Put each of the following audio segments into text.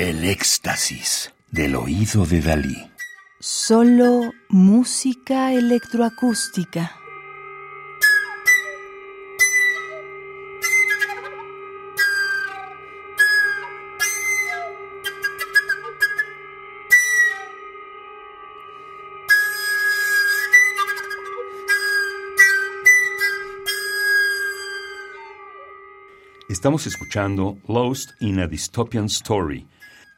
El éxtasis del oído de Dalí. Solo música electroacústica. Estamos escuchando Lost in a Dystopian Story,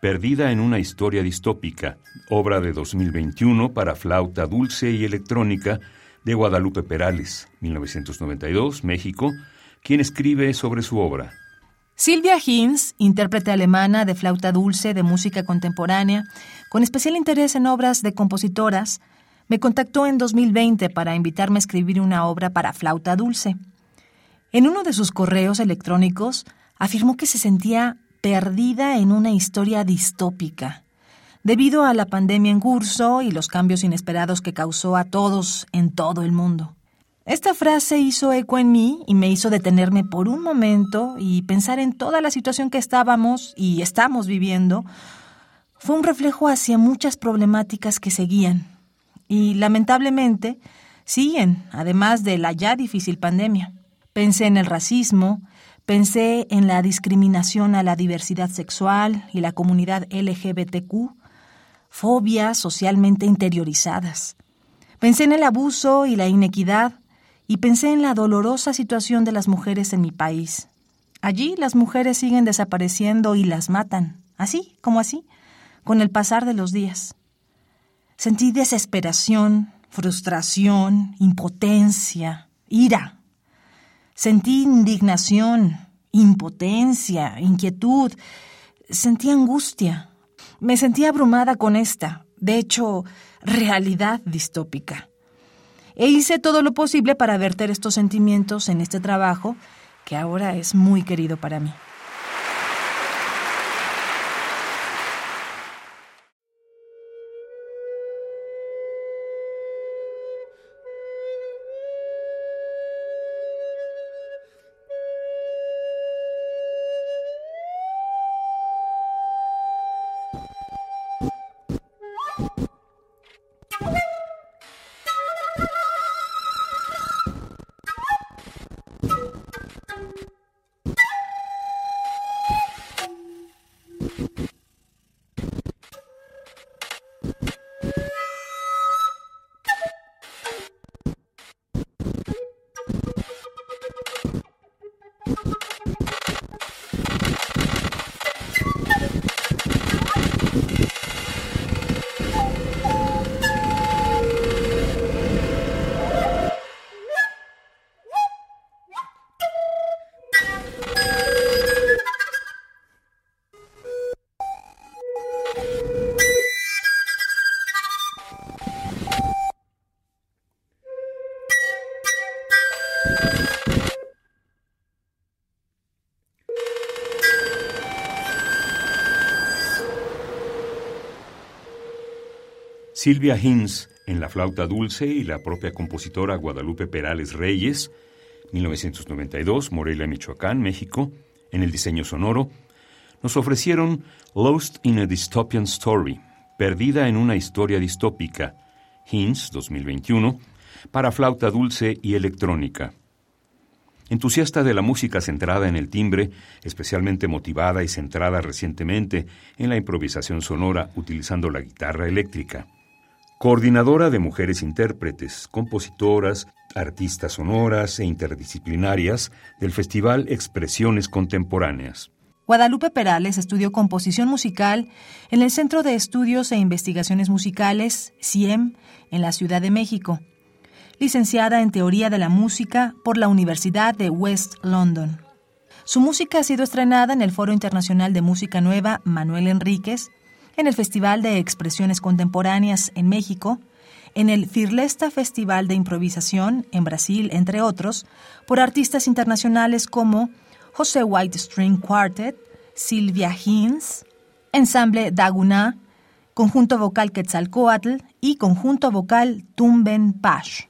Perdida en una historia distópica, obra de 2021 para flauta dulce y electrónica de Guadalupe Perales, 1992, México, quien escribe sobre su obra. Silvia Hinz, intérprete alemana de flauta dulce de música contemporánea, con especial interés en obras de compositoras, me contactó en 2020 para invitarme a escribir una obra para flauta dulce. En uno de sus correos electrónicos afirmó que se sentía perdida en una historia distópica, debido a la pandemia en curso y los cambios inesperados que causó a todos en todo el mundo. Esta frase hizo eco en mí y me hizo detenerme por un momento y pensar en toda la situación que estábamos y estamos viviendo. Fue un reflejo hacia muchas problemáticas que seguían y lamentablemente siguen, además de la ya difícil pandemia. Pensé en el racismo, pensé en la discriminación a la diversidad sexual y la comunidad LGBTQ, fobias socialmente interiorizadas. Pensé en el abuso y la inequidad y pensé en la dolorosa situación de las mujeres en mi país. Allí las mujeres siguen desapareciendo y las matan, así como así, con el pasar de los días. Sentí desesperación, frustración, impotencia, ira. Sentí indignación, impotencia, inquietud, sentí angustia. Me sentí abrumada con esta, de hecho, realidad distópica. E hice todo lo posible para verter estos sentimientos en este trabajo que ahora es muy querido para mí. Silvia Hinz en la flauta dulce y la propia compositora Guadalupe Perales Reyes, 1992, Morelia, Michoacán, México, en el diseño sonoro, nos ofrecieron Lost in a Dystopian Story, Perdida en una historia distópica, Hinz 2021, para flauta dulce y electrónica. Entusiasta de la música centrada en el timbre, especialmente motivada y centrada recientemente en la improvisación sonora utilizando la guitarra eléctrica coordinadora de mujeres intérpretes, compositoras, artistas sonoras e interdisciplinarias del Festival Expresiones Contemporáneas. Guadalupe Perales estudió composición musical en el Centro de Estudios e Investigaciones Musicales, CIEM, en la Ciudad de México. Licenciada en Teoría de la Música por la Universidad de West London. Su música ha sido estrenada en el Foro Internacional de Música Nueva Manuel Enríquez en el Festival de Expresiones Contemporáneas en México, en el Firlesta Festival de Improvisación en Brasil, entre otros, por artistas internacionales como José White String Quartet, Silvia Hinz, Ensamble Daguná, Conjunto Vocal Quetzalcoatl y Conjunto Vocal Tumben Pash.